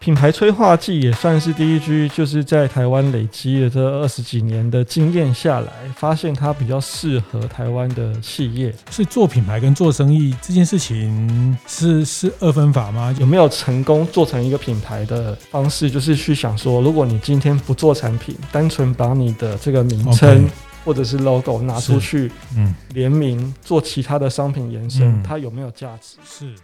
品牌催化剂也算是第一居就是在台湾累积了这二十几年的经验下来，发现它比较适合台湾的企业。所以做品牌跟做生意这件事情是是二分法吗？有没有成功做成一个品牌的方式？就是去想说，如果你今天不做产品，单纯把你的这个名称或者是 logo 拿出去，嗯，联名做其他的商品延伸，它有没有价值？是。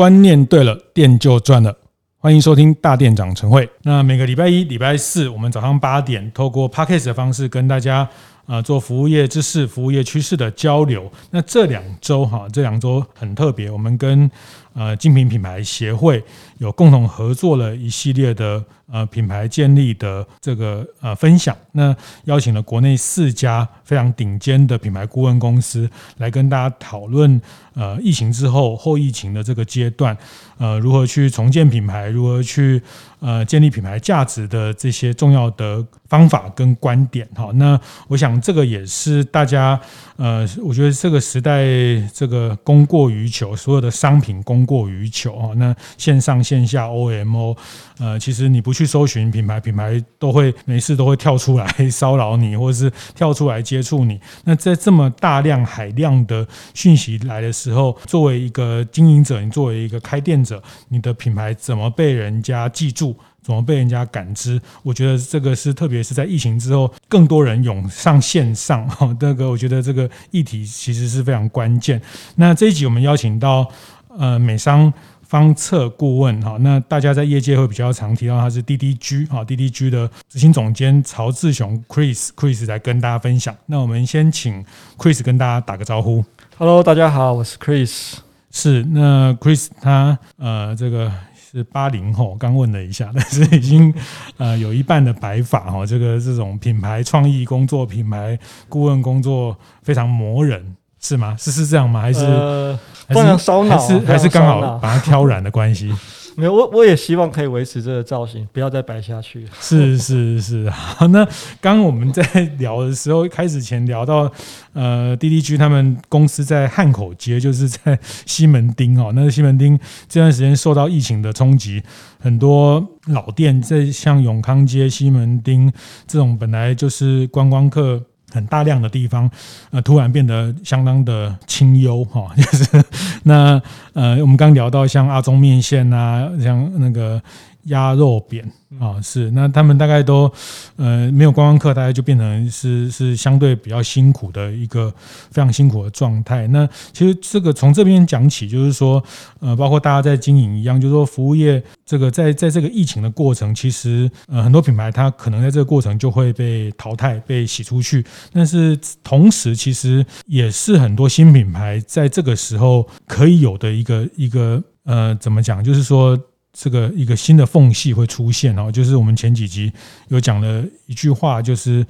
观念对了，店就赚了。欢迎收听大店长晨会。那每个礼拜一、礼拜四，我们早上八点，透过 p a c k a g e 的方式跟大家啊做服务业知识、服务业趋势的交流。那这两周哈，这两周很特别，我们跟呃精品品牌协会有共同合作了一系列的。呃，品牌建立的这个呃分享，那邀请了国内四家非常顶尖的品牌顾问公司来跟大家讨论，呃，疫情之后后疫情的这个阶段，呃，如何去重建品牌，如何去呃建立品牌价值的这些重要的方法跟观点。哈，那我想这个也是大家呃，我觉得这个时代这个供过于求，所有的商品供过于求啊，那线上线下 OMO，呃，其实你不去。搜寻品牌，品牌都会没事都会跳出来骚扰你，或者是跳出来接触你。那在这么大量海量的讯息来的时候，作为一个经营者，你作为一个开店者，你的品牌怎么被人家记住，怎么被人家感知？我觉得这个是特别是在疫情之后，更多人涌上线上 哈，这个我觉得这个议题其实是非常关键。那这一集我们邀请到呃美商。方策顾问哈，那大家在业界会比较常提到他是 DDG 哈，DDG 的执行总监曹志雄 Chris Chris 来跟大家分享。那我们先请 Chris 跟大家打个招呼。Hello，大家好，我是 Chris。是那 Chris 他呃这个是八零后，刚问了一下，但是已经呃有一半的白发哈，这个这种品牌创意工作、品牌顾问工作非常磨人。是吗？是是这样吗？还是、呃、不能烧脑、啊，还是还是刚好把它挑染的关系？没有，我我也希望可以维持这个造型，不要再白下去。是是是，好。那刚刚我们在聊的时候，开始前聊到，呃，DDG 他们公司在汉口街，就是在西门町哦。那西门町这段时间受到疫情的冲击，很多老店在像永康街、西门町这种本来就是观光客。很大量的地方，呃，突然变得相当的清幽哈，就是那呃，我们刚聊到像阿中面线啊，像那个鸭肉扁。啊、哦，是那他们大概都，呃，没有观光客，大概就变成是是相对比较辛苦的一个非常辛苦的状态。那其实这个从这边讲起，就是说，呃，包括大家在经营一样，就是说服务业这个在在这个疫情的过程，其实呃很多品牌它可能在这个过程就会被淘汰、被洗出去，但是同时其实也是很多新品牌在这个时候可以有的一个一个呃怎么讲，就是说。这个一个新的缝隙会出现哦，就是我们前几集有讲了一句话，就是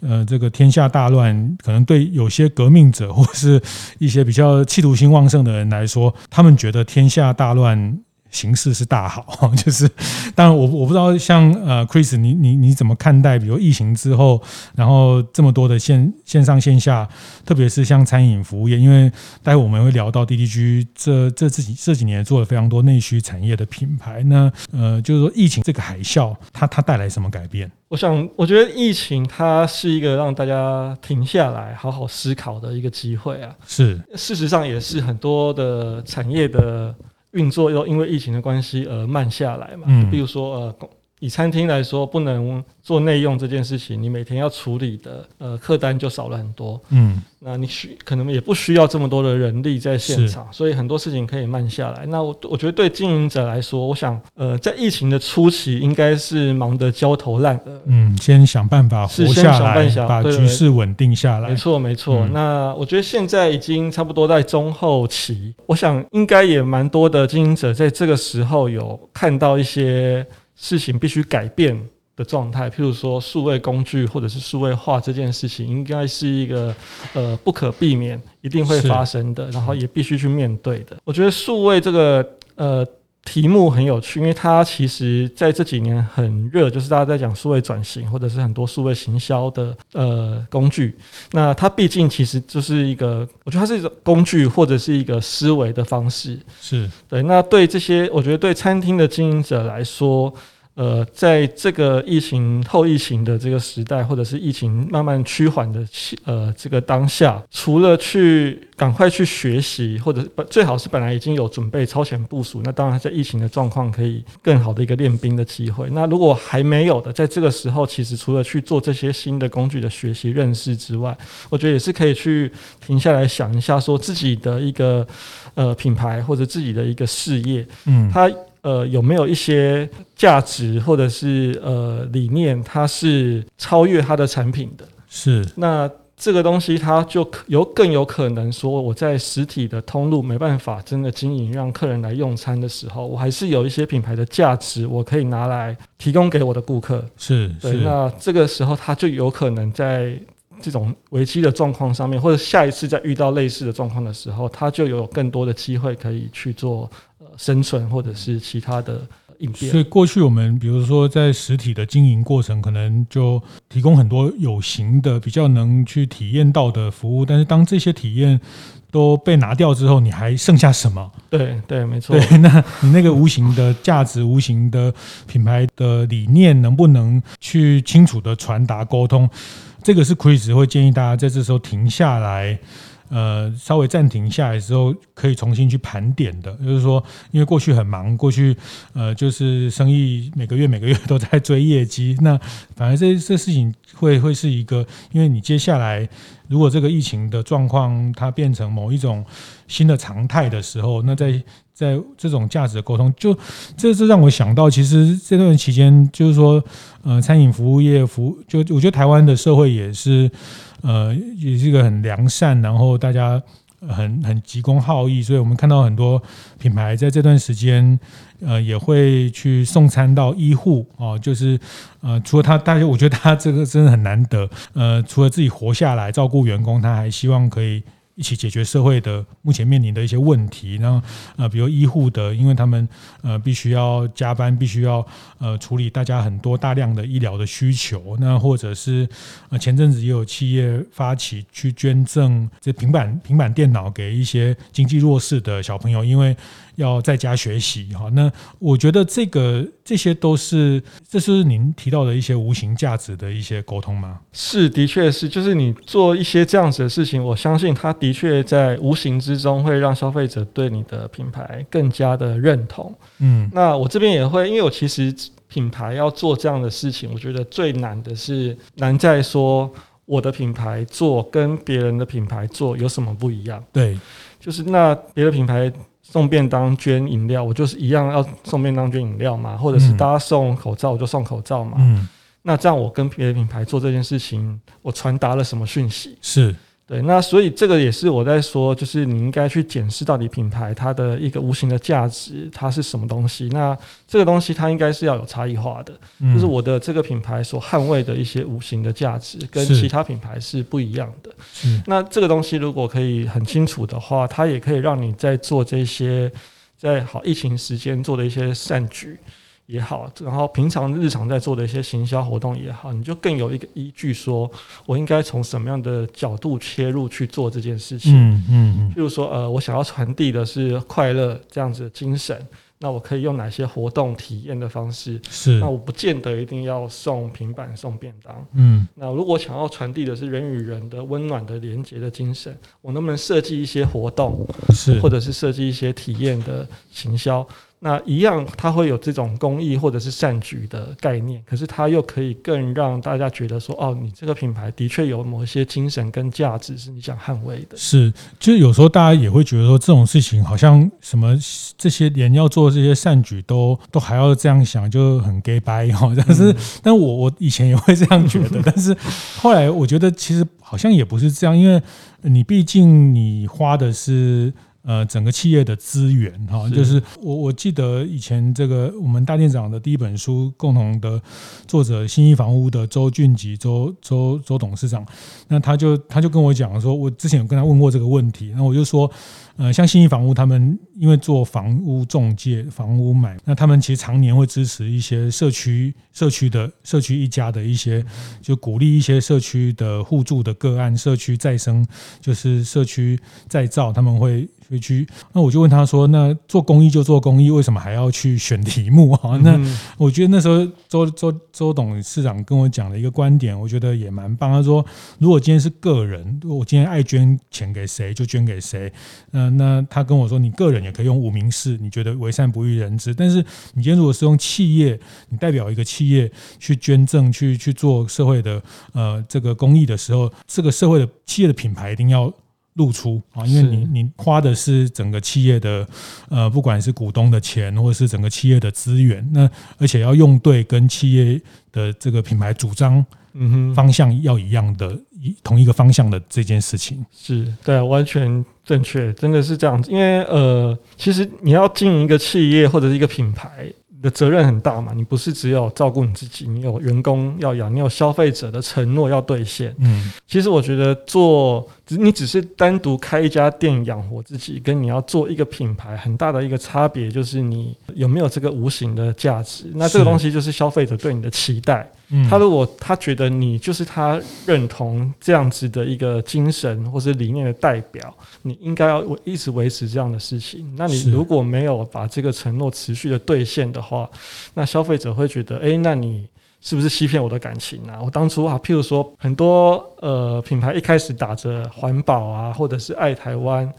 呃，这个天下大乱，可能对有些革命者或是一些比较企图心旺盛的人来说，他们觉得天下大乱。形势是大好，就是当然我我不知道像呃 Chris 你你你怎么看待，比如疫情之后，然后这么多的线线上线下，特别是像餐饮服务业，因为待会我们会聊到 DDG 这这自己这几年做了非常多内需产业的品牌，那呃就是说疫情这个海啸，它它带来什么改变？我想我觉得疫情它是一个让大家停下来好好思考的一个机会啊，是事实上也是很多的产业的。运作又因为疫情的关系而慢下来嘛，嗯，比如说呃，以餐厅来说，不能做内用这件事情，你每天要处理的呃客单就少了很多，嗯，那你需可能也不需要这么多的人力在现场，所以很多事情可以慢下来。那我我觉得对经营者来说，我想呃，在疫情的初期应该是忙得焦头烂额，嗯，先想办法活下来，把局势稳定下来。没错没错。嗯，那我觉得现在已经差不多在中后期，我想应该也蛮多的经营者在这个时候有看到一些事情必须改变的状态，譬如说数位工具或者是数位化这件事情，应该是一个呃不可避免、一定会发生的，然后也必须去面对的。我觉得数位这个呃题目很有趣，因为它其实在这几年很热，就是大家在讲数位转型，或者是很多数位行销的呃工具。那它毕竟其实就是一个，我觉得它是一种工具，或者是一个思维的方式。是对。那对这些，我觉得对餐厅的经营者来说。呃，在这个疫情后疫情的这个时代，或者是疫情慢慢趋缓的呃这个当下，除了去赶快去学习，或者最好是本来已经有准备超前部署，那当然在疫情的状况可以更好的一个练兵的机会。那如果还没有的，在这个时候，其实除了去做这些新的工具的学习认识之外，我觉得也是可以去停下来想一下，说自己的一个呃品牌或者自己的一个事业，嗯，它。呃，有没有一些价值或者是呃理念，它是超越它的产品的？是。那这个东西，它就有更有可能说，我在实体的通路没办法真的经营，让客人来用餐的时候，我还是有一些品牌的价值，我可以拿来提供给我的顾客。是。对。那这个时候，它就有可能在这种危机的状况上面，或者下一次再遇到类似的状况的时候，它就有更多的机会可以去做。生存或者是其他的应变，所以过去我们比如说在实体的经营过程，可能就提供很多有形的、比较能去体验到的服务。但是当这些体验都被拿掉之后，你还剩下什么？对对，没错。对，那你 那个无形的价值、无形的品牌的理念，能不能去清楚的传达沟通？这个是 Chris 会建议大家在这时候停下来。呃，稍微暂停下来之后，可以重新去盘点的，就是说，因为过去很忙，过去呃，就是生意每个月每个月都在追业绩，那 反而这这事情会会是一个，因为你接下来如果这个疫情的状况它变成某一种新的常态的时候，那在在这种价值的沟通，就这是让我想到，其实这段期间就是说，呃，餐饮服务业服，就我觉得台湾的社会也是。呃，也是一个很良善，然后大家很很急公好义，所以我们看到很多品牌在这段时间，呃，也会去送餐到医护哦，就是呃，除了他，大家我觉得他这个真的很难得，呃，除了自己活下来照顾员工，他还希望可以。一起解决社会的目前面临的一些问题，那呃，比如医护的，因为他们呃必须要加班，必须要呃处理大家很多大量的医疗的需求，那或者是呃前阵子也有企业发起去捐赠这平板平板电脑给一些经济弱势的小朋友，因为。要在家学习哈，那我觉得这个这些都是，这是您提到的一些无形价值的一些沟通吗？是，的确是，就是你做一些这样子的事情，我相信它的确在无形之中会让消费者对你的品牌更加的认同。嗯，那我这边也会，因为我其实品牌要做这样的事情，我觉得最难的是难在说我的品牌做跟别人的品牌做有什么不一样？对，就是那别的品牌。送便当捐饮料，我就是一样要送便当捐饮料嘛，或者是大家送口罩，我就送口罩嘛。嗯，那这样我跟别的品牌做这件事情，我传达了什么讯息？是。对，那所以这个也是我在说，就是你应该去检视到底品牌它的一个无形的价值，它是什么东西。那这个东西它应该是要有差异化的，嗯、就是我的这个品牌所捍卫的一些无形的价值，跟其他品牌是不一样的。那这个东西如果可以很清楚的话，它也可以让你在做这些在好疫情时间做的一些善举。也好，然后平常日常在做的一些行销活动也好，你就更有一个依据，说我应该从什么样的角度切入去做这件事情。嗯嗯嗯。譬如说，呃，我想要传递的是快乐这样子的精神，那我可以用哪些活动体验的方式？是。那我不见得一定要送平板送便当。嗯。那如果想要传递的是人与人的温暖的连接的精神，我能不能设计一些活动？是。或者是设计一些体验的行销？那一样，它会有这种公益或者是善举的概念，可是它又可以更让大家觉得说，哦，你这个品牌的确有某一些精神跟价值是你想捍卫的。是，就有时候大家也会觉得说，这种事情好像什么这些人要做这些善举都都还要这样想，就很 gay 白哈。但是，嗯、但我我以前也会这样觉得，但是后来我觉得其实好像也不是这样，因为你毕竟你花的是。呃整个企业的资源哈，就是我我记得以前这个我们大店长的第一本书共同的作者新一房屋的周俊吉周周周董事长，那他就他就跟我讲说，我之前有跟他问过这个问题，那我就说。呃，像信义房屋，他们因为做房屋中介、房屋买，那他们其实常年会支持一些社区、社区的社区一家的一些，就鼓励一些社区的互助的个案、社区再生，就是社区再造，他们会。那我就问他说：“那做公益就做公益，为什么还要去选题目啊？”那我觉得那时候周周周董事长跟我讲了一个观点，我觉得也蛮棒。他说：“如果今天是个人，我今天爱捐钱给谁就捐给谁。那那他跟我说，你个人也可以用无名氏，你觉得为善不欲人知。但是你今天如果是用企业，你代表一个企业去捐赠，去去做社会的呃这个公益的时候，这个社会的企业的品牌一定要。”露出啊，因为你你花的是整个企业的呃，不管是股东的钱，或者是整个企业的资源，那而且要用对，跟企业的这个品牌主张，嗯哼，方向要一样的，一同一个方向的这件事情，是对，完全正确，真的是这样子。因为呃，其实你要经营一个企业或者是一个品牌。的责任很大嘛，你不是只有照顾你自己，你有员工要养，你有消费者的承诺要兑现。嗯，其实我觉得做，你只是单独开一家店养活自己，跟你要做一个品牌，很大的一个差别就是你有没有这个无形的价值。那这个东西就是消费者对你的期待。他如果他觉得你就是他认同这样子的一个精神或是理念的代表，你应该要一直维持这样的事情。那你如果没有把这个承诺持续的兑现的话，那消费者会觉得，诶，那你是不是欺骗我的感情啊？我当初啊，譬如说很多呃品牌一开始打着环保啊，或者是爱台湾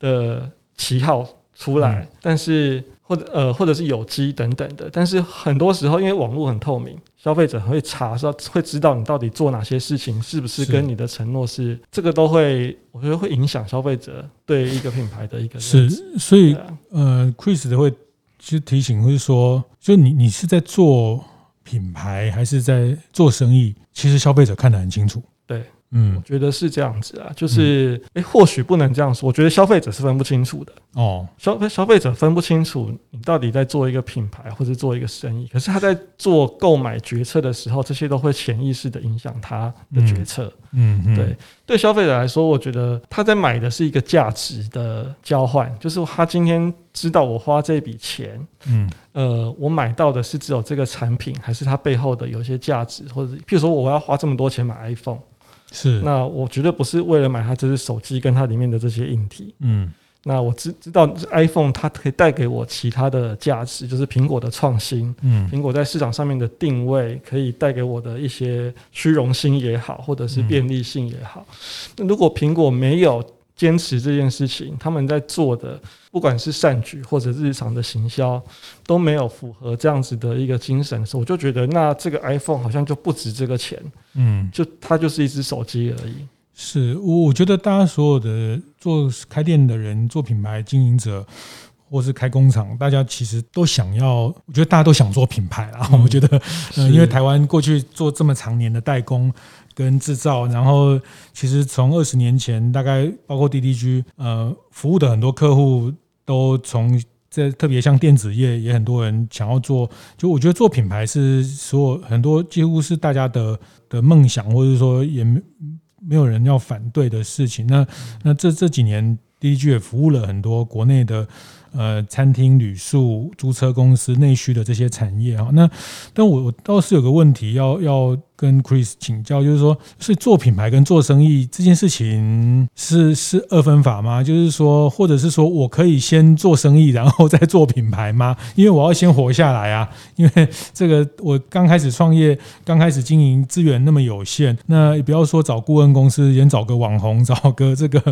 的旗号出来，但是。或者呃，或者是有机等等的，但是很多时候因为网络很透明，消费者会查，说会知道你到底做哪些事情，是不是跟你的承诺是，是这个都会，我觉得会影响消费者对一个品牌的一个是，所以、啊、呃，Chris 的会其实提醒会说，就你你是在做品牌还是在做生意，其实消费者看得很清楚，对。嗯，我觉得是这样子啊，就是，诶、欸，或许不能这样说。我觉得消费者是分不清楚的哦，消费消费者分不清楚你到底在做一个品牌或者做一个生意。可是他在做购买决策的时候，这些都会潜意识的影响他的决策。嗯，嗯对，对消费者来说，我觉得他在买的是一个价值的交换，就是他今天知道我花这笔钱，嗯，呃，我买到的是只有这个产品，还是它背后的有些价值，或者譬如说我要花这么多钱买 iPhone。是，那我绝对不是为了买它这只手机跟它里面的这些硬体。嗯，那我知知道 iPhone 它可以带给我其他的价值，就是苹果的创新。嗯，苹果在市场上面的定位可以带给我的一些虚荣心也好，或者是便利性也好。那如果苹果没有坚持这件事情，他们在做的不管是善举或者日常的行销都没有符合这样子的一个精神，的时候我就觉得那这个 iPhone 好像就不值这个钱，嗯，就它就是一只手机而已。是，我我觉得大家所有的做开店的人、做品牌经营者，或是开工厂，大家其实都想要，我觉得大家都想做品牌啊。我觉得，嗯，因为台湾过去做这么长年的代工。跟制造，然后其实从二十年前，大概包括 DDG，呃，服务的很多客户都从这特别像电子业，也很多人想要做。就我觉得做品牌是所有很多几乎是大家的的梦想，或者说也没没有人要反对的事情。那那这这几年 DDG 也服务了很多国内的呃餐厅、旅宿、租车公司内需的这些产业啊。那但我我倒是有个问题要要。跟 Chris 请教，就是说，是做品牌跟做生意这件事情是是二分法吗？就是说，或者是说我可以先做生意，然后再做品牌吗？因为我要先活下来啊！因为这个我刚开始创业，刚开始经营资源那么有限，那也不要说找顾问公司，连找个网红，找个这个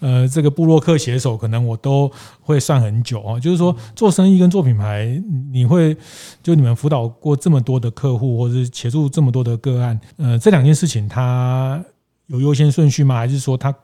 呃这个布洛克写手，可能我都会算很久啊。就是说，做生意跟做品牌，你会就你们辅导过这么多的客户，或者是协助这么多的个案，呃，这两件事情它有优先顺序吗？还是说他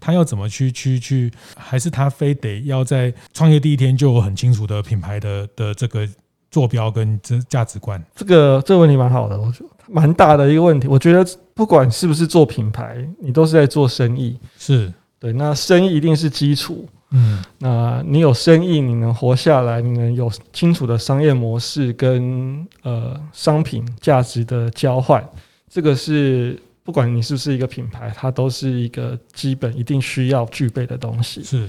他要怎么去去去？还是他非得要在创业第一天就有很清楚的品牌的的这个坐标跟这价值观？这个这个问题蛮好的，我觉得蛮大的一个问题。我觉得不管是不是做品牌，你都是在做生意，是对。那生意一定是基础，嗯，那你有生意，你能活下来，你能有清楚的商业模式跟呃商品价值的交换，这个是不管你是不是一个品牌，它都是一个基本一定需要具备的东西。是，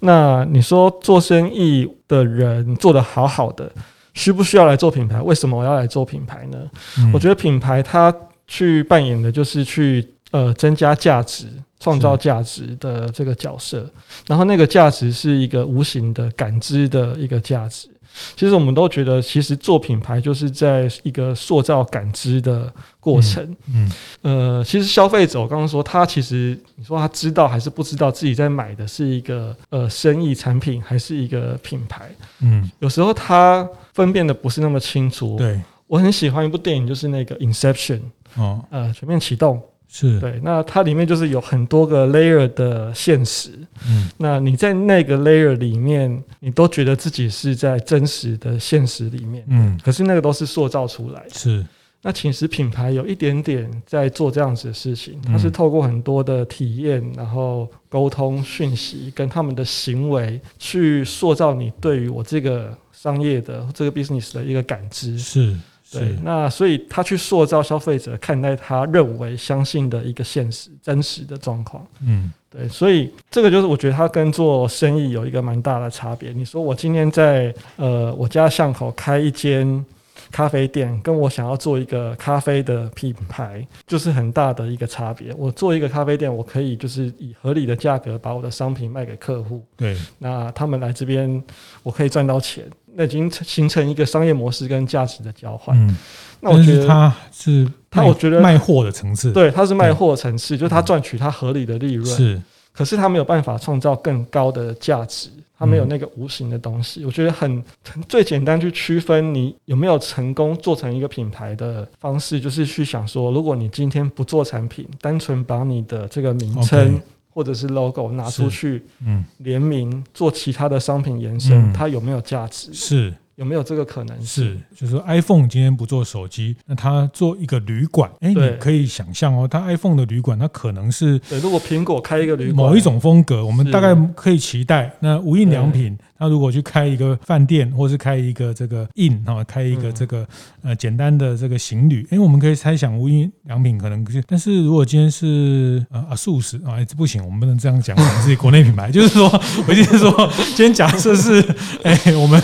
那你说做生意的人做得好好的，需不需要来做品牌？为什么我要来做品牌呢？嗯、我觉得品牌它去扮演的就是去呃增加价值。创造价值的这个角色，然后那个价值是一个无形的感知的一个价值。其实我们都觉得，其实做品牌就是在一个塑造感知的过程。嗯，嗯呃，其实消费者我刚刚说，他其实你说他知道还是不知道自己在买的是一个呃生意产品还是一个品牌？嗯，有时候他分辨的不是那么清楚。对，我很喜欢一部电影，就是那个《Inception》哦，呃，全面启动。是。对，那它里面就是有很多个 layer 的现实，嗯，那你在那个 layer 里面，你都觉得自己是在真实的现实里面，嗯，可是那个都是塑造出来的，是。那其实品牌有一点点在做这样子的事情，它是透过很多的体验，然后沟通讯息，跟他们的行为去塑造你对于我这个商业的这个 business 的一个感知，是。对，那所以他去塑造消费者看待他认为相信的一个现实真实的状况，嗯，对，所以这个就是我觉得他跟做生意有一个蛮大的差别。你说我今天在呃我家巷口开一间咖啡店，跟我想要做一个咖啡的品牌，就是很大的一个差别。我做一个咖啡店，我可以就是以合理的价格把我的商品卖给客户，对，那他们来这边我可以赚到钱。那已经形成一个商业模式跟价值的交换。嗯，那我觉得它是那，我觉得卖货的层次，对，它是卖货的层次，就是它赚取它合理的利润。是，可是他没有办法创造更高的价值，他没有那个无形的东西。我觉得很最简单去区分你有没有成功做成一个品牌的方式，就是去想说，如果你今天不做产品，单纯把你的这个名称。或者是 logo 拿出去，嗯，联名做其他的商品延伸，它有没有价值？是。有没有这个可能？是，就是说 iPhone 今天不做手机，那它做一个旅馆，哎，你可以想象哦，它 iPhone 的旅馆，它可能是对。如果苹果开一个旅馆，某一种风格，我们大概可以期待。那无印良品，它如果去开一个饭店，或是开一个这个 Inn 啊，开一个这个呃简单的这个行旅，因为，我们可以猜想无印良品可能是。但是如果今天是呃 ASUS 啊，这不行，我们不能这样讲，我们自己国内品牌，就是说，我就是说，今天假设是 哎我们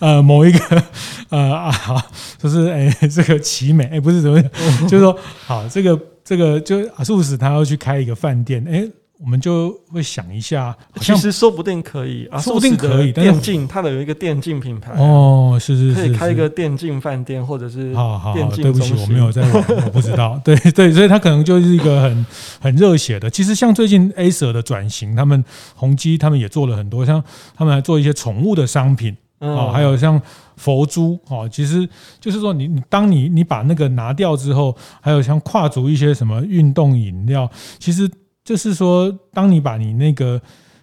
呃。某一个 呃啊，好，就是哎、欸，这个奇美哎、欸，不是怎么样，就是说好，这个这个就阿素斯他要去开一个饭店，哎、欸。我们就会想一下，其实说不定可以啊，说不定可以。电竞它的有一个电竞品牌哦，是是是，可以开一个电竞饭店，或者是好好，对不起，我没有在玩，我不知道。对对，所以它可能就是一个很很热血的。其实像最近 Acer 的转型，他们宏基他们也做了很多，像他们还做一些宠物的商品哦，还有像佛珠哦，其实就是说你你当你你把那个拿掉之后，还有像跨足一些什么运动饮料，其实。就是说，当你把你那个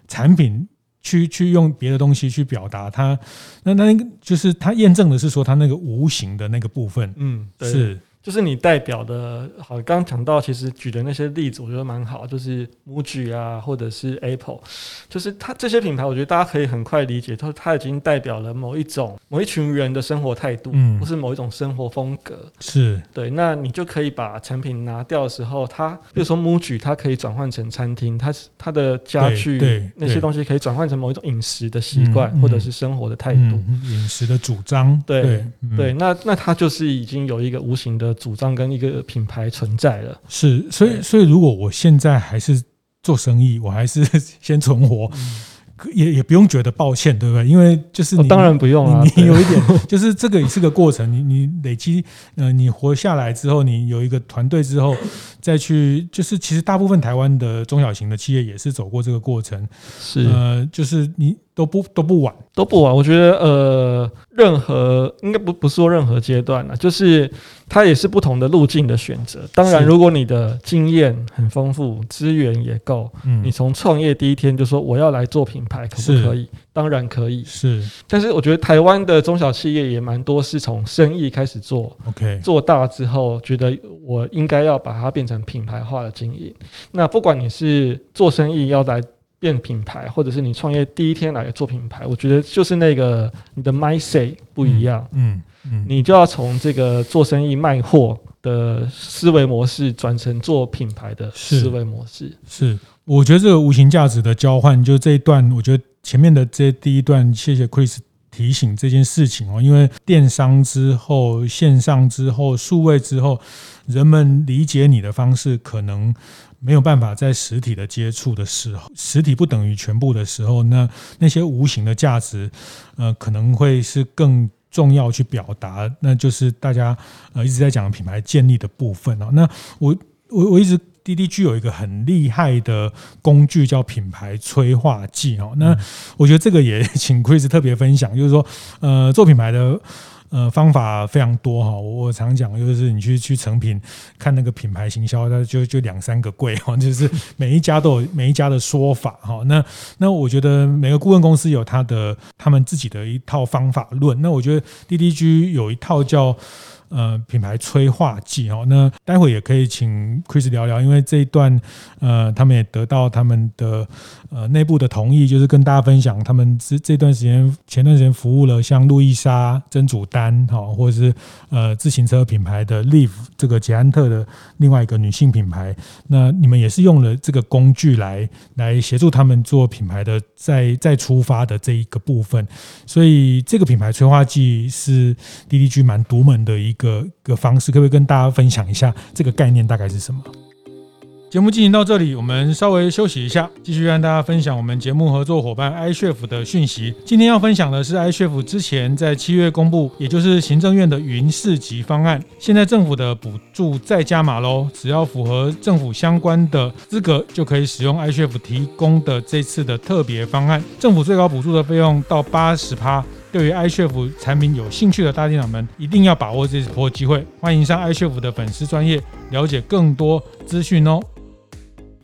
产品去去用别的东西去表达它，那那个就是它验证的是说它那个无形的那个部分，嗯，是。就是你代表的，好，刚刚讲到，其实举的那些例子，我觉得蛮好，就是 MUJI 啊，或者是 Apple，就是它这些品牌，我觉得大家可以很快理解，它它已经代表了某一种某一群人的生活态度，嗯，或是某一种生活风格，是对。那你就可以把产品拿掉的时候，它比如说 MUJI，它可以转换成餐厅，它它的家具那些东西可以转换成某一种饮食的习惯，或者是生活的态度，饮食的主张，对对。那那它就是已经有一个无形的。主张跟一个品牌存在了，是，所以，所以如果我现在还是做生意，我还是 先存活。嗯也也不用觉得抱歉，对不对？因为就是你、哦、当然不用啊，你，你有一点，就是这个也是个过程。你你累积，呃，你活下来之后，你有一个团队之后，再去，就是其实大部分台湾的中小型的企业也是走过这个过程。是，呃，就是你都不都不晚，都不晚。我觉得，呃，任何应该不不是说任何阶段了，就是。它也是不同的路径的选择。当然，如果你的经验很丰富，资源也够，嗯，你从创业第一天就说我要来做品牌，可不可以？当然可以。是，但是我觉得台湾的中小企业也蛮多是从生意开始做，OK，做大之后觉得我应该要把它变成品牌化的经营。那不管你是做生意要来。变品牌，或者是你创业第一天来做品牌，我觉得就是那个你的 mindset 不一样，嗯嗯，嗯你就要从这个做生意卖货的思维模式转成做品牌的思维模式。是，是，我觉得这个无形价值的交换，就这一段，我觉得前面的这第一段，谢谢 Chris。提醒这件事情哦，因为电商之后、线上之后、数位之后，人们理解你的方式可能没有办法在实体的接触的时候，实体不等于全部的时候，那那些无形的价值，呃，可能会是更重要去表达，那就是大家呃一直在讲品牌建立的部分哦。那我我我一直。滴滴具有一个很厉害的工具叫品牌催化剂哦，那我觉得这个也 请 Chris 特别分享，就是说，呃，做品牌的呃方法非常多哈。我常讲就是你去去成品看那个品牌行销，它就就两三个柜哈，就是每一家都有每一家的说法哈。那那我觉得每个顾问公司有他的他们自己的一套方法论。那我觉得 DDG 有一套叫。呃，品牌催化剂哦，那待会也可以请 Chris 聊聊，因为这一段呃，他们也得到他们的呃内部的同意，就是跟大家分享他们这这段时间前段时间服务了像路易莎、真主丹哈，或者是呃自行车品牌的 Live 这个捷安特的另外一个女性品牌，那你们也是用了这个工具来来协助他们做品牌的再再出发的这一个部分，所以这个品牌催化剂是 DDG 蛮独门的一个。个个方式，可不可以跟大家分享一下这个概念大概是什么？节目进行到这里，我们稍微休息一下，继续跟大家分享我们节目合作伙伴 iCHEF 的讯息。今天要分享的是 iCHEF 之前在七月公布，也就是行政院的云市级方案，现在政府的补助再加码喽，只要符合政府相关的资格，就可以使用 iCHEF 提供的这次的特别方案，政府最高补助的费用到八十趴。对于 iCHEF 产品有兴趣的大店长们，一定要把握这次波机会。欢迎上 iCHEF 的粉丝专业，了解更多资讯哦。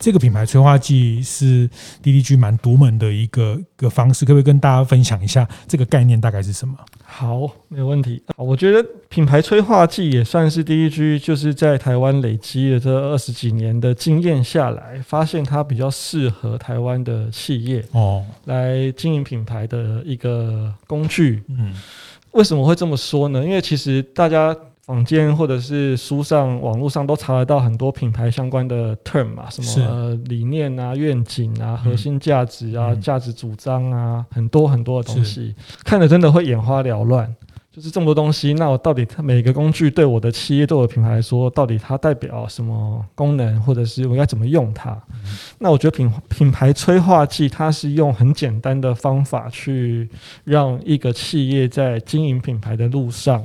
这个品牌催化剂是 DDG 蛮独门的一个一个方式，可不可以跟大家分享一下这个概念大概是什么？好，没有问题。我觉得品牌催化剂也算是 DDG，就是在台湾累积了这二十几年的经验下来，发现它比较适合台湾的企业哦，来经营品牌的一个工具。嗯，为什么会这么说呢？因为其实大家。坊间或者是书上、网络上都查得到很多品牌相关的 term 嘛，什么、呃、理念啊、愿景啊、核心价值啊、价、嗯、值主张啊，很多很多的东西，看得真的会眼花缭乱。就是这么多东西，那我到底它每个工具对我的企业、对我的品牌来说，到底它代表什么功能，或者是我应该怎么用它？嗯、那我觉得品品牌催化剂，它是用很简单的方法去让一个企业在经营品牌的路上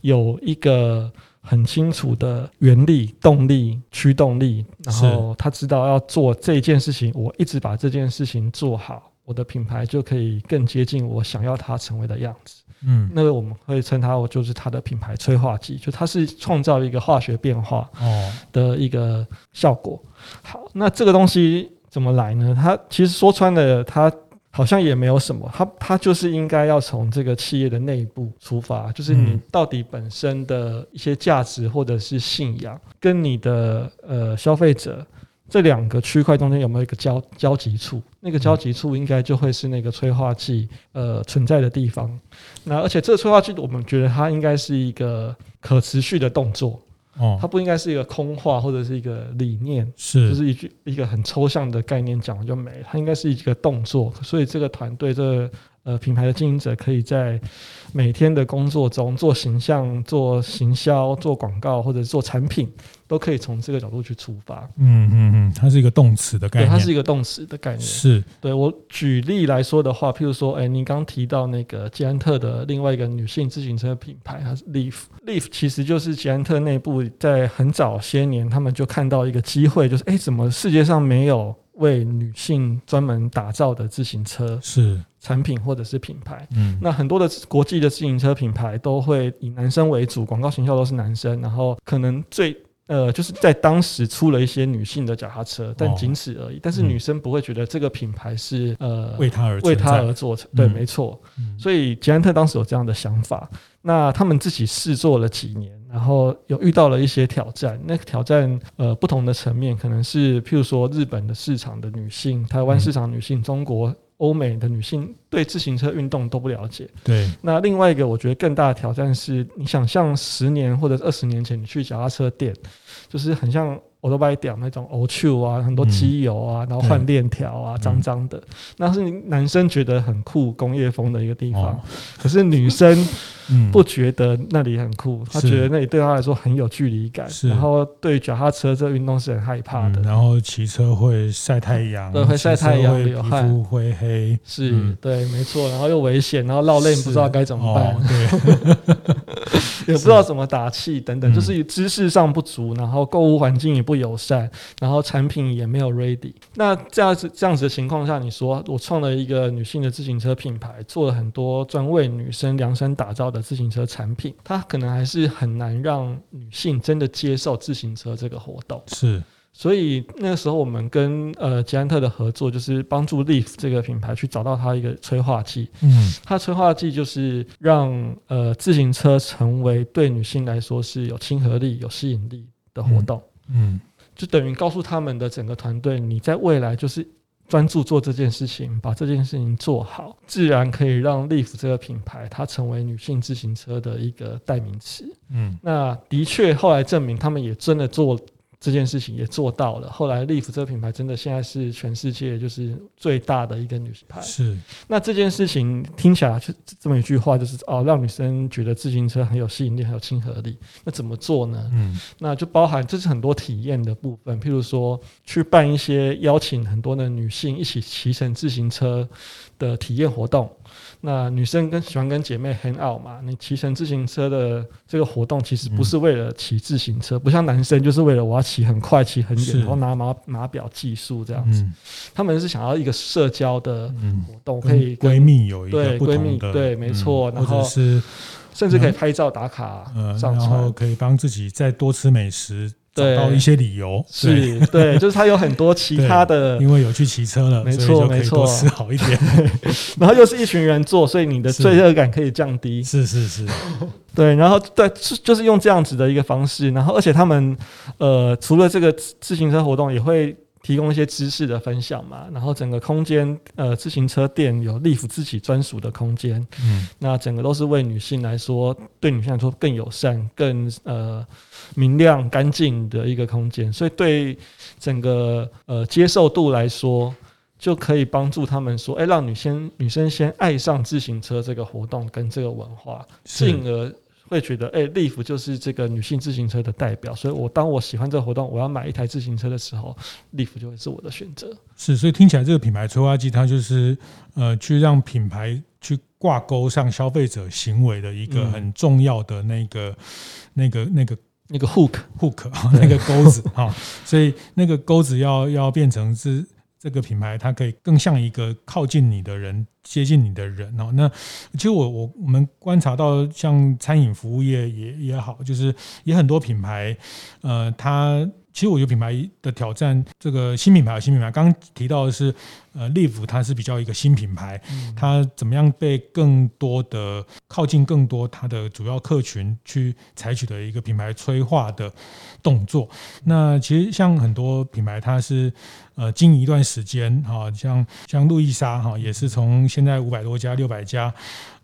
有一个很清楚的原力、动力、驱动力，然后他知道要做这件事情，我一直把这件事情做好，我的品牌就可以更接近我想要它成为的样子。嗯，那个我们会称它，我就是它的品牌催化剂，就它是创造一个化学变化哦的一个效果。好，那这个东西怎么来呢？它其实说穿了，它好像也没有什么，它它就是应该要从这个企业的内部出发，就是你到底本身的一些价值或者是信仰，跟你的呃消费者。这两个区块中间有没有一个交交集处？那个交集处应该就会是那个催化剂呃存在的地方。那而且这个催化剂，我们觉得它应该是一个可持续的动作哦，它不应该是一个空话或者是一个理念，是就是一句一个很抽象的概念讲了就没了。它应该是一个动作，所以这个团队这个。呃，品牌的经营者可以在每天的工作中做形象、做行销、做广告，或者做产品，都可以从这个角度去出发。嗯嗯嗯，它是一个动词的概念。对，它是一个动词的概念。是，对我举例来说的话，譬如说，哎、欸，你刚提到那个捷安特的另外一个女性自行车品牌，它是 Leaf，Leaf 其实就是捷安特内部在很早些年，他们就看到一个机会，就是哎、欸，怎么世界上没有为女性专门打造的自行车？是。产品或者是品牌，嗯，那很多的国际的自行车品牌都会以男生为主，广告形象都是男生，然后可能最呃就是在当时出了一些女性的脚踏车，但仅此而已。但是女生不会觉得这个品牌是呃为他而为他而做成，对，没错。所以捷安特当时有这样的想法，那他们自己试做了几年。然后有遇到了一些挑战。那个挑战呃不同的层面，可能是譬如说日本的市场的女性、台湾市场女性、中国、欧美的女性对自行车运动都不了解。对。那另外一个我觉得更大的挑战是，你想象十年或者二十年前你去脚踏车店，就是很像。我都把你点那种欧趣啊，很多机油啊，然后换链条啊，脏脏的，那是男生觉得很酷、工业风的一个地方。可是女生 不觉得那里很酷，她觉得那里对她来说很有距离感。然后对脚踏车这个运动是很害怕的。然后骑车会晒太阳，对，会晒太阳，皮肤会黑。是对，没错。然后又危险，然后落泪不知道该怎么办，对，也不知道怎么打气等等，就是知识上不足，然后购物环境也不。友善，然后产品也没有 ready。那这样子这样子的情况下，你说我创了一个女性的自行车品牌，做了很多专为女生量身打造的自行车产品，它可能还是很难让女性真的接受自行车这个活动。是，所以那个时候我们跟呃捷安特的合作，就是帮助 Leaf 这个品牌去找到它一个催化剂。嗯，它催化剂就是让呃自行车成为对女性来说是有亲和力、有吸引力的活动。嗯嗯，就等于告诉他们的整个团队，你在未来就是专注做这件事情，把这件事情做好，自然可以让 Leaf 这个品牌它成为女性自行车的一个代名词。嗯，那的确后来证明，他们也真的做。这件事情也做到了。后来，Lift 这个品牌真的现在是全世界就是最大的一个女牌。是。那这件事情听起来就这么一句话，就是哦，让女生觉得自行车很有吸引力，很有亲和力。那怎么做呢？嗯，那就包含这是很多体验的部分，譬如说去办一些邀请很多的女性一起骑乘自行车的体验活动。那女生跟喜欢跟姐妹 hang out 嘛，你骑乘自行车的这个活动其实不是为了骑自行车，嗯、不像男生就是为了我要骑很快、骑很远，然后拿码码表计数这样子。嗯、他们是想要一个社交的活动，嗯、可以闺蜜有一个对闺蜜对，没错，嗯、然后是甚至可以拍照打卡，嗯，然后可以帮自己再多吃美食。找到一些理由。是对，就是他有很多其他的，因为有去骑车了，没错没错，吃好一点，然后又是一群人做，所以你的罪恶感可以降低，是 是是，对，然后对，就是用这样子的一个方式，然后而且他们呃，除了这个自行车活动，也会。提供一些知识的分享嘛，然后整个空间，呃，自行车店有 Lift 自己专属的空间，嗯，那整个都是为女性来说，对女性来说更友善、更呃明亮、干净的一个空间，所以对整个呃接受度来说，就可以帮助他们说，哎，让女生女生先爱上自行车这个活动跟这个文化，进而。会觉得，哎、欸，Lift 就是这个女性自行车的代表，所以我当我喜欢这个活动，我要买一台自行车的时候，Lift 就会是我的选择。是，所以听起来这个品牌催化剂，它就是呃，去让品牌去挂钩上消费者行为的一个很重要的那个、嗯、那个、那个、那个 hook hook 那个钩子啊，所以那个钩子要要变成是。这个品牌它可以更像一个靠近你的人，接近你的人哦。那其实我我我们观察到，像餐饮服务业也也好，就是也很多品牌，呃，它。其实我觉得品牌的挑战，这个新品牌有新品牌，刚刚提到的是，呃，Live 它是比较一个新品牌，它怎么样被更多的靠近更多它的主要客群去采取的一个品牌催化的动作。那其实像很多品牌，它是呃经营一段时间哈，像像路易莎哈，也是从现在五百多家、六百家，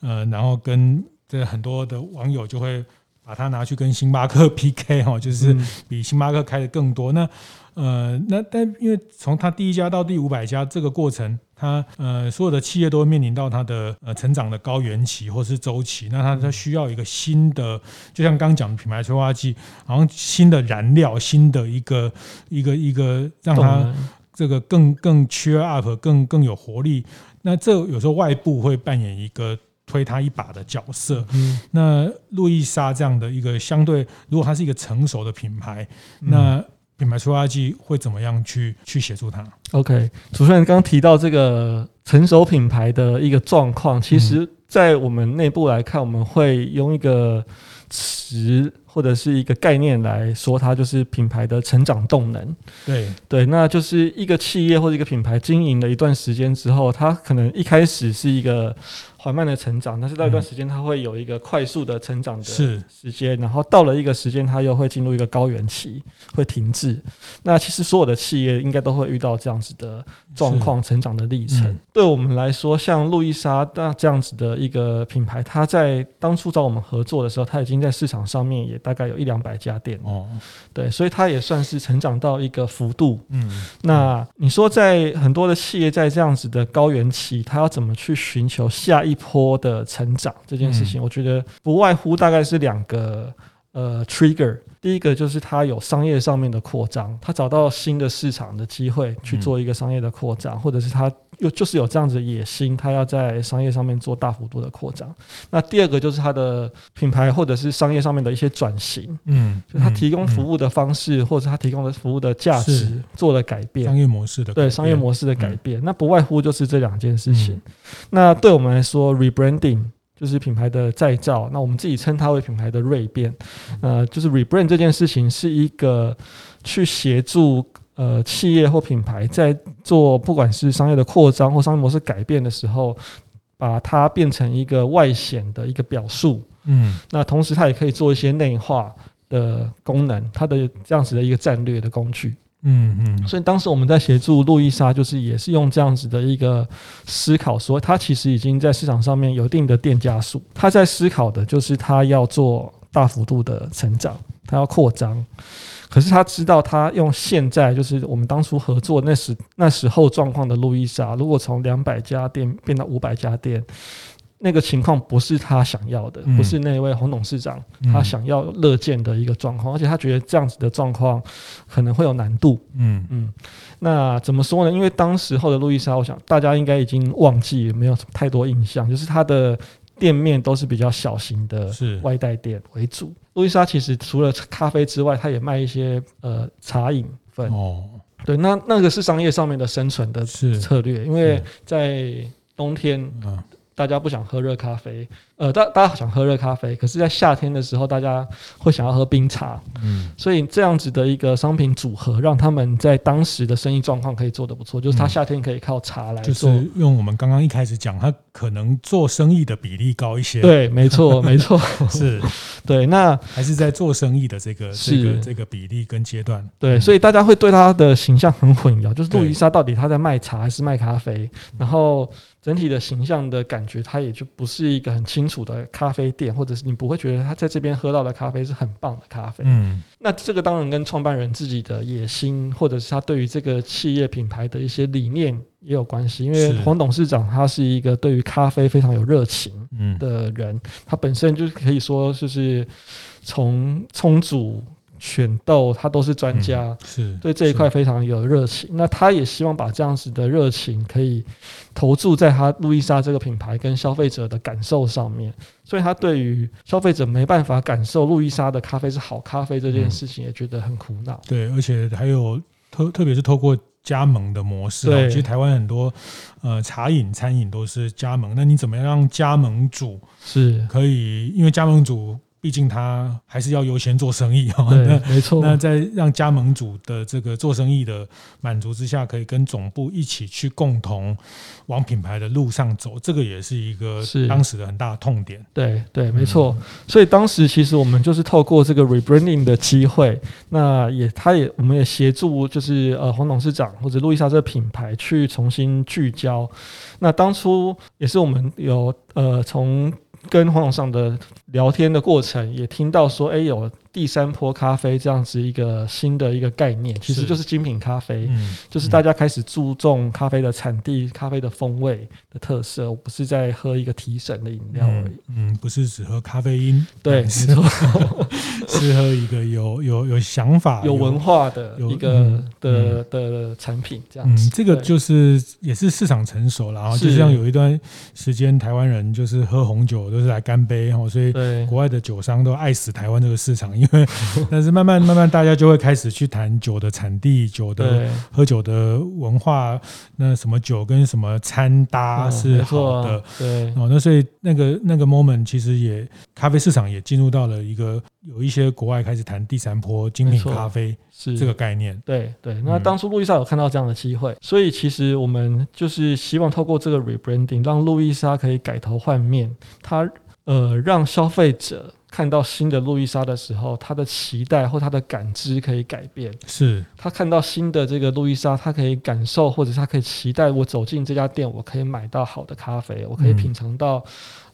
呃，然后跟这很多的网友就会。把它拿去跟星巴克 PK 哈，就是比星巴克开的更多。那呃，那但因为从它第一家到第五百家这个过程，它呃所有的企业都会面临到它的呃成长的高原期或是周期。那它它需要一个新的，就像刚刚讲的品牌催化剂，好像新的燃料，新的一个一个一个让它这个更更 cheer up，更更有活力。那这有时候外部会扮演一个。推他一把的角色，嗯，那路易莎这样的一个相对，如果它是一个成熟的品牌，那品牌催化剂会怎么样去去协助它？OK，主持人刚刚提到这个成熟品牌的一个状况，其实，在我们内部来看，我们会用一个词或者是一个概念来说，它就是品牌的成长动能。对对，那就是一个企业或者一个品牌经营了一段时间之后，它可能一开始是一个。缓慢的成长，但是到一段时间，它会有一个快速的成长的时间，然后到了一个时间，它又会进入一个高原期，会停滞。那其实所有的企业应该都会遇到这样子的状况，成长的历程。嗯、对我们来说，像路易莎那这样子的一个品牌，它在当初找我们合作的时候，它已经在市场上面也大概有一两百家店哦。对，所以它也算是成长到一个幅度。嗯，那你说在很多的企业在这样子的高原期，它要怎么去寻求下一一波的成长这件事情，我觉得不外乎大概是两个呃 trigger。第一个就是他有商业上面的扩张，他找到新的市场的机会去做一个商业的扩张，或者是他又就是有这样子的野心，他要在商业上面做大幅度的扩张。那第二个就是他的品牌或者是商业上面的一些转型，嗯，就他提供服务的方式或者他提供的服务的价值做了改变，商业模式的对商业模式的改变，那不外乎就是这两件事情。那对我们来说，rebranding。就是品牌的再造，那我们自己称它为品牌的锐变。呃，就是 rebrand 这件事情是一个去协助呃企业或品牌在做不管是商业的扩张或商业模式改变的时候，把它变成一个外显的一个表述。嗯，那同时它也可以做一些内化的功能，它的这样子的一个战略的工具。嗯嗯，所以当时我们在协助路易莎，就是也是用这样子的一个思考，说他其实已经在市场上面有一定的店家数，他在思考的就是他要做大幅度的成长，他要扩张，可是他知道他用现在就是我们当初合作那时那时候状况的路易莎，如果从两百家店变到五百家店。那个情况不是他想要的，不是那位洪董事长他想要乐见的一个状况，而且他觉得这样子的状况可能会有难度。嗯嗯，那怎么说呢？因为当时候的路易莎，我想大家应该已经忘记，没有太多印象，就是他的店面都是比较小型的外带店为主。路易莎其实除了咖啡之外，他也卖一些呃茶饮粉。哦，对，那那个是商业上面的生存的策略，因为在冬天。大家不想喝热咖啡，呃，大大家想喝热咖啡，可是，在夏天的时候，大家会想要喝冰茶，嗯，所以这样子的一个商品组合，让他们在当时的生意状况可以做得不错，就是他夏天可以靠茶来做，就是用我们刚刚一开始讲，他可能做生意的比例高一些，对，没错，没错，是。对，那还是在做生意的这个这个这个比例跟阶段，对，所以大家会对他的形象很混淆，就是路易莎到底他在卖茶还是卖咖啡，然后。整体的形象的感觉，它也就不是一个很清楚的咖啡店，或者是你不会觉得他在这边喝到的咖啡是很棒的咖啡。嗯，那这个当然跟创办人自己的野心，或者是他对于这个企业品牌的一些理念也有关系。因为黄董事长他是一个对于咖啡非常有热情的人，他本身就是可以说就是从冲煮。选豆，他都是专家，嗯、是对这一块非常有热情。那他也希望把这样子的热情可以投注在他路易莎这个品牌跟消费者的感受上面。所以他对于消费者没办法感受路易莎的咖啡是好咖啡这件事情，也觉得很苦恼、嗯。对，而且还有特特别是透过加盟的模式，对其实台湾很多呃茶饮餐饮都是加盟。那你怎么样让加盟主是可以？因为加盟主。毕竟他还是要优先做生意哈，对，没错。那在让加盟主的这个做生意的满足之下，可以跟总部一起去共同往品牌的路上走，这个也是一个当时的很大的痛点。对对，没错。所以当时其实我们就是透过这个 rebranding 的机会，那也他也我们也协助，就是呃黄董事长或者路易莎这个品牌去重新聚焦。那当初也是我们有呃从。跟黄总的聊天的过程，也听到说，哎，有第三波咖啡这样子一个新的一个概念，其实就是精品咖啡，嗯、就是大家开始注重咖啡的产地、咖啡的风味的特色，不是在喝一个提神的饮料而已。嗯，不是只喝咖啡因，对，没错，是喝一个有有有想法、有文化的一个的的产品，这样子。嗯，这个就是也是市场成熟了，然后就像有一段时间台湾人就是喝红酒。都是来干杯哈，所以国外的酒商都爱死台湾这个市场，因为 但是慢慢慢慢大家就会开始去谈酒的产地、酒的喝酒的文化，那什么酒跟什么餐搭是好的，对哦，那所以那个那个 moment 其实也咖啡市场也进入到了一个有一些国外开始谈第三波精品咖啡是这个概念，对对。那当初路易莎有看到这样的机会，所以其实我们就是希望透过这个 rebranding 让路易莎可以改头换面，它。呃，让消费者看到新的路易莎的时候，他的期待或他的感知可以改变。是他看到新的这个路易莎，他可以感受，或者他可以期待，我走进这家店，我可以买到好的咖啡，我可以品尝到。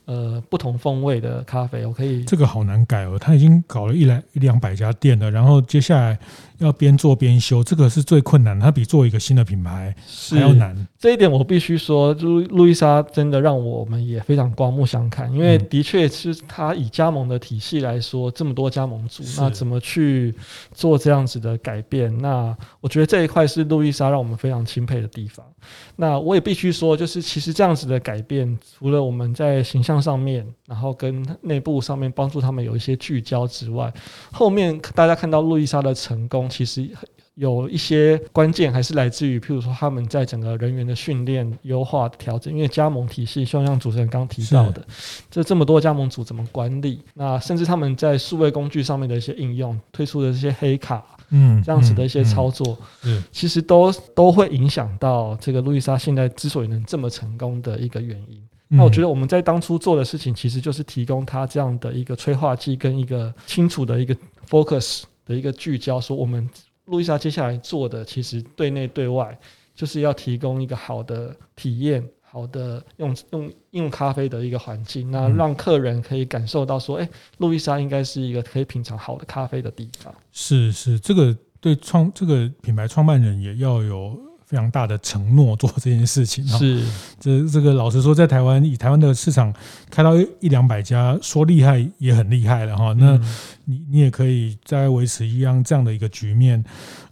呃，不同风味的咖啡，我可以。这个好难改哦，他已经搞了一两一两百家店了，然后接下来要边做边修，这个是最困难的，它比做一个新的品牌还要难。这一点我必须说，路路易莎真的让我们也非常刮目相看，因为的确是他以加盟的体系来说，这么多加盟主，那怎么去做这样子的改变？那我觉得这一块是路易莎让我们非常钦佩的地方。那我也必须说，就是其实这样子的改变，除了我们在形象上面，然后跟内部上面帮助他们有一些聚焦之外，后面大家看到路易莎的成功，其实有一些关键还是来自于，譬如说他们在整个人员的训练、优化调整。因为加盟体系，就像主持人刚提到的，这这么多加盟组怎么管理？那甚至他们在数位工具上面的一些应用，推出的这些黑卡。嗯，这样子的一些操作，嗯，其实都都会影响到这个路易莎现在之所以能这么成功的一个原因。那我觉得我们在当初做的事情，其实就是提供他这样的一个催化剂跟一个清楚的一个 focus 的一个聚焦，说我们路易莎接下来做的，其实对内对外就是要提供一个好的体验。好的，用用用咖啡的一个环境，那让客人可以感受到说，哎、欸，路易莎应该是一个可以品尝好的咖啡的地方。是是，这个对创这个品牌创办人也要有非常大的承诺做这件事情。是，这这个老实说，在台湾以台湾的市场开到一两百家，说厉害也很厉害了哈。那你你也可以再维持一样这样的一个局面。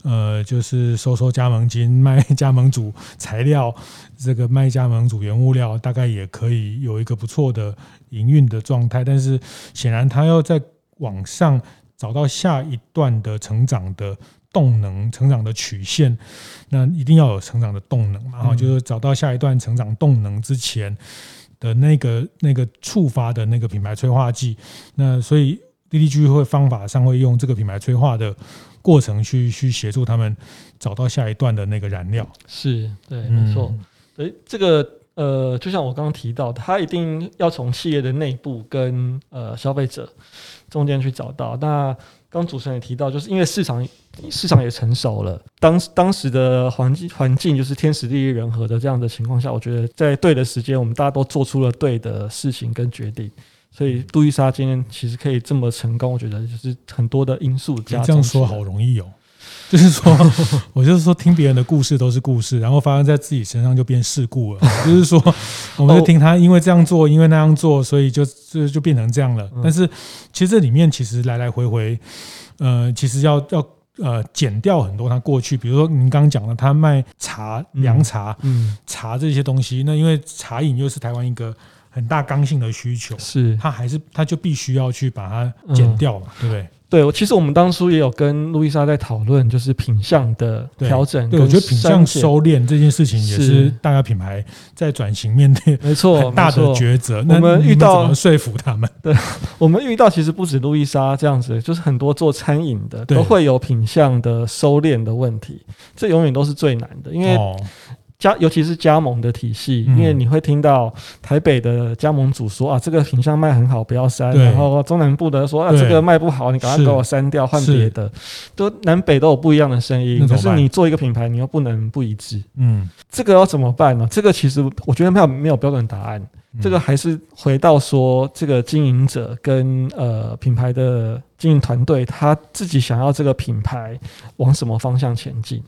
呃，就是收收加盟金，卖加盟组材料，这个卖加盟组原物料，大概也可以有一个不错的营运的状态。但是显然，他要在往上找到下一段的成长的动能、成长的曲线，那一定要有成长的动能嘛。然后就是找到下一段成长动能之前的那个那个触发的那个品牌催化剂。那所以 DDG 会方法上会用这个品牌催化的。过程去去协助他们找到下一段的那个燃料，是对，没错。所以这个呃，就像我刚刚提到，它一定要从企业的内部跟呃消费者中间去找到。那刚主持人也提到，就是因为市场市场也成熟了，当当时的环境环境就是天时地利人和的这样的情况下，我觉得在对的时间，我们大家都做出了对的事情跟决定。所以路易莎今天其实可以这么成功，我觉得就是很多的因素加。这样说好容易哦，就是说，我就是说，听别人的故事都是故事，然后发生在自己身上就变事故了。就是说，我们就听他因为这样做，因为那样做，所以就就就变成这样了。但是其实这里面其实来来回回，呃，其实要要呃减掉很多他过去，比如说您刚刚讲的，他卖茶、凉茶、嗯，茶这些东西，那因为茶饮又是台湾一个。很大刚性的需求，是他还是他就必须要去把它减掉嘛，对不对？对，其实我们当初也有跟路易莎在讨论，就是品相的调整。对，我觉得品相收敛这件事情也是大家品牌在转型面对没错 很大的抉择。我们遇到怎么说服他们？对，我们遇到其实不止路易莎这样子，就是很多做餐饮的都会有品相的收敛的问题，这永远都是最难的，因为。加尤其是加盟的体系，因为你会听到台北的加盟主说啊，这个品相卖很好，不要删；然后中南部的说啊，这个卖不好，你赶快给我删掉，换别的。都南北都有不一样的声音，可是你做一个品牌，你又不能不一致。嗯，这个要怎么办呢？这个其实我觉得没有没有标准答案。这个还是回到说，这个经营者跟呃品牌的经营团队，他自己想要这个品牌往什么方向前进。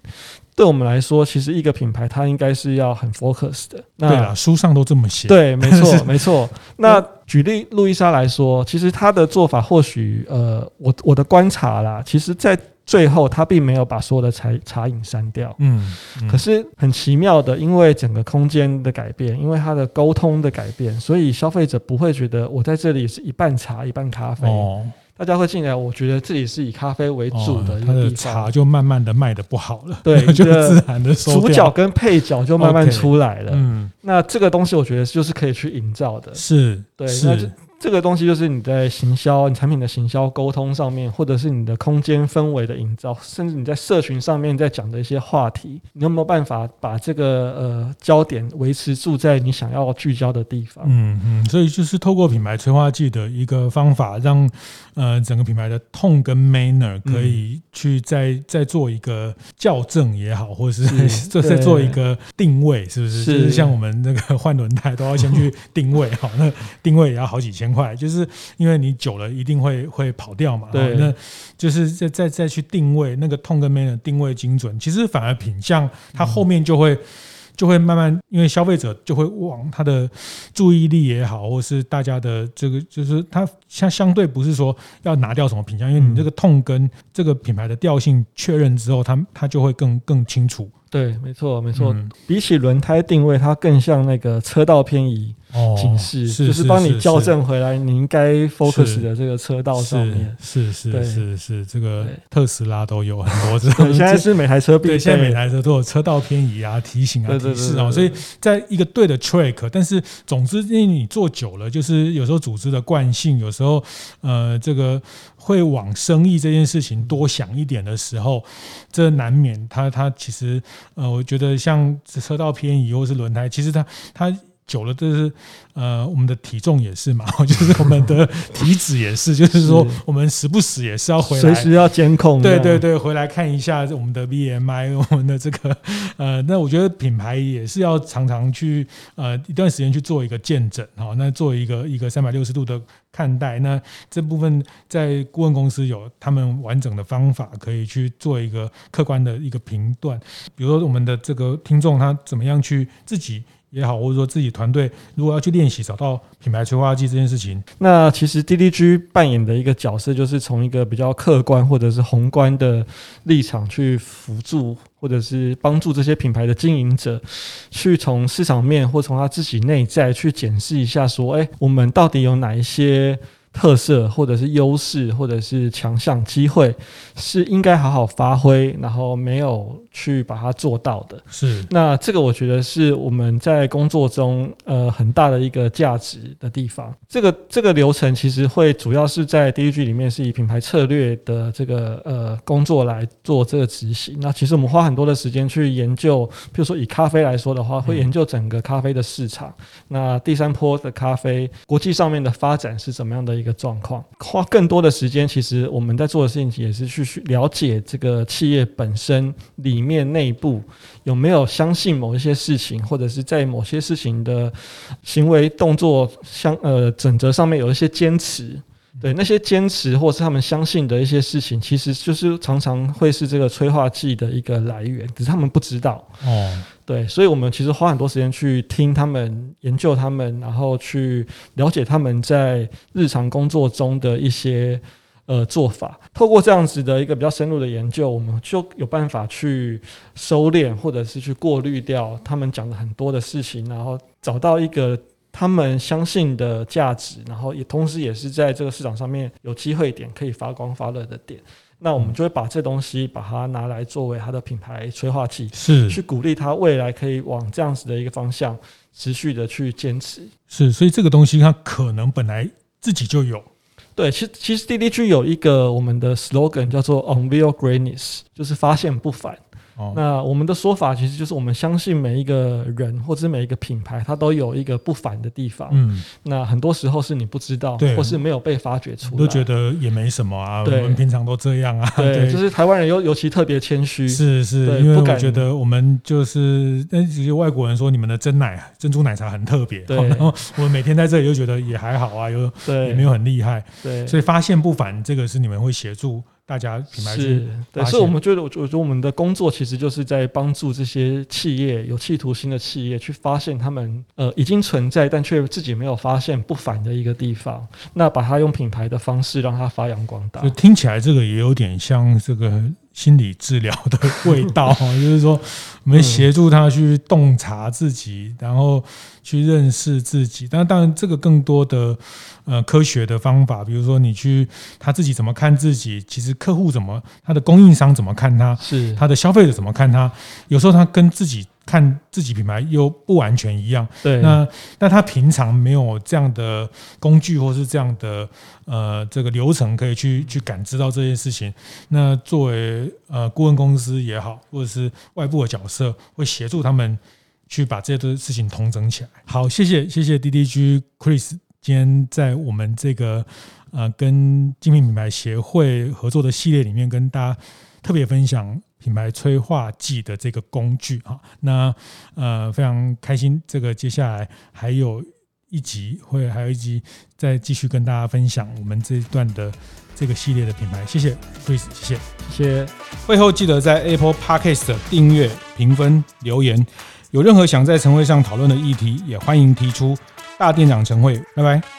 对我们来说，其实一个品牌它应该是要很 focus 的。那对啊，书上都这么写。对，没错，没错。那举例路易莎来说，其实她的做法或许呃，我我的观察啦，其实在最后她并没有把所有的茶茶饮删掉。嗯。嗯，可是很奇妙的，因为整个空间的改变，因为它的沟通的改变，所以消费者不会觉得我在这里是一半茶一半咖啡。哦。大家会进来，我觉得这里是以咖啡为主的一个地方，哦、的茶就慢慢的卖的不好了，对，就自然的主角跟配角就慢慢出来了。Okay, 嗯，那这个东西我觉得就是可以去营造的，是对，是。这个东西就是你在行销、你产品的行销沟通上面，或者是你的空间氛围的营造，甚至你在社群上面在讲的一些话题，你有没有办法把这个呃焦点维持住在你想要聚焦的地方？嗯嗯，所以就是透过品牌催化剂的一个方法，让呃整个品牌的 tone 跟 manner 可以去再、嗯、再做一个校正也好，或者是再再做一个定位，是不是？是就是像我们那个换轮胎都要先去定位，好，那定位也要好几千。快，就是因为你久了一定会会跑掉嘛。对，那就是再再再去定位那个 tone 跟 manner 定位精准，其实反而品相它后面就会就会慢慢，因为消费者就会往他的注意力也好，或是大家的这个就是它相相对不是说要拿掉什么品相，因为你这个 tone 跟这个品牌的调性确认之后，它它就会更更清楚。对，没错，没错。嗯、比起轮胎定位，它更像那个车道偏移。警示、就是帮你校正回来，你应该 focus 的这个车道上面。是是是是是，这个特斯拉都有很多这种。现在是每台车对，现在每台车都有车道偏移啊、提醒啊、提示啊。所以在一个对的 track，但是总之，因为你做久了，就是有时候组织的惯性，有时候呃，这个会往生意这件事情多想一点的时候，这难免它它其实呃，我觉得像车道偏移或是轮胎，其实它它。久了，就是呃，我们的体重也是嘛，就是我们的体脂也是，就是说我们时不时也是要回来，随时要监控。对对对，回来看一下我们的 BMI，我们的这个呃，那我觉得品牌也是要常常去呃一段时间去做一个见证哈，那做一个一个三百六十度的看待。那这部分在顾问公司有他们完整的方法，可以去做一个客观的一个评断。比如说我们的这个听众他怎么样去自己。也好，或者说自己团队如果要去练习找到品牌催化剂这件事情，那其实 DDG 扮演的一个角色，就是从一个比较客观或者是宏观的立场去辅助，或者是帮助这些品牌的经营者，去从市场面或从他自己内在去检视一下，说，哎，我们到底有哪一些特色，或者是优势，或者是强项、机会，是应该好好发挥，然后没有去把它做到的。是，那这个我觉得是我们在工作中呃很大的一个价值的地方。这个这个流程其实会主要是在 DDG 里面是以品牌策略的这个呃工作来做这个执行。那其实我们花很多的时间去研究，比如说以咖啡来说的话，会研究整个咖啡的市场。嗯、那第三波的咖啡国际上面的发展是怎么样的一个状况？花更多的时间，其实我们在做的事情也是去了解这个企业本身里面。内部有没有相信某一些事情，或者是在某些事情的行为动作相呃准则上面有一些坚持？对，那些坚持或是他们相信的一些事情，其实就是常常会是这个催化剂的一个来源，只是他们不知道。哦，对，所以我们其实花很多时间去听他们、研究他们，然后去了解他们在日常工作中的一些。呃，做法透过这样子的一个比较深入的研究，我们就有办法去收敛，或者是去过滤掉他们讲的很多的事情，然后找到一个他们相信的价值，然后也同时也是在这个市场上面有机会点可以发光发热的点。那我们就会把这东西把它拿来作为它的品牌催化剂，是去鼓励它未来可以往这样子的一个方向持续的去坚持。是，所以这个东西它可能本来自己就有。对，其实其实 DDG 有一个我们的 slogan 叫做 Unveil Greatness，就是发现不凡。哦、那我们的说法其实就是，我们相信每一个人或者是每一个品牌，它都有一个不凡的地方。嗯，那很多时候是你不知道，对或是没有被发掘出来，都觉得也没什么啊。对我们平常都这样啊。对，对就是台湾人尤尤其特别谦虚。是是，对因为我觉得我们就是那些外国人说你们的真奶珍珠奶茶很特别，对。然 后我们每天在这里就觉得也还好啊，有也没有很厉害。对，所以发现不凡这个是你们会协助。大家品牌是对，所以我们觉得，我觉得我们的工作其实就是在帮助这些企业有企图心的企业去发现他们呃已经存在但却自己没有发现不凡的一个地方，那把它用品牌的方式让它发扬光大。就听起来这个也有点像这个。心理治疗的味道，就是说，我们协助他去洞察自己，然后去认识自己。但当然，这个更多的呃科学的方法，比如说你去他自己怎么看自己，其实客户怎么，他的供应商怎么看他，是他的消费者怎么看他，有时候他跟自己。看自己品牌又不完全一样，对，那那他平常没有这样的工具或是这样的呃这个流程可以去去感知到这件事情。那作为呃顾问公司也好，或者是外部的角色，会协助他们去把这些事情统整起来。好，谢谢谢谢 DDG Chris 今天在我们这个呃跟精品品牌协会合作的系列里面跟大家特别分享。品牌催化剂的这个工具啊，那呃非常开心，这个接下来还有一集会还有一集再继续跟大家分享我们这一段的这个系列的品牌，谢谢，Chris，谢谢，谢谢。会后记得在 Apple Podcast 订阅、评分、留言，有任何想在晨会上讨论的议题，也欢迎提出。大店长晨会，拜拜。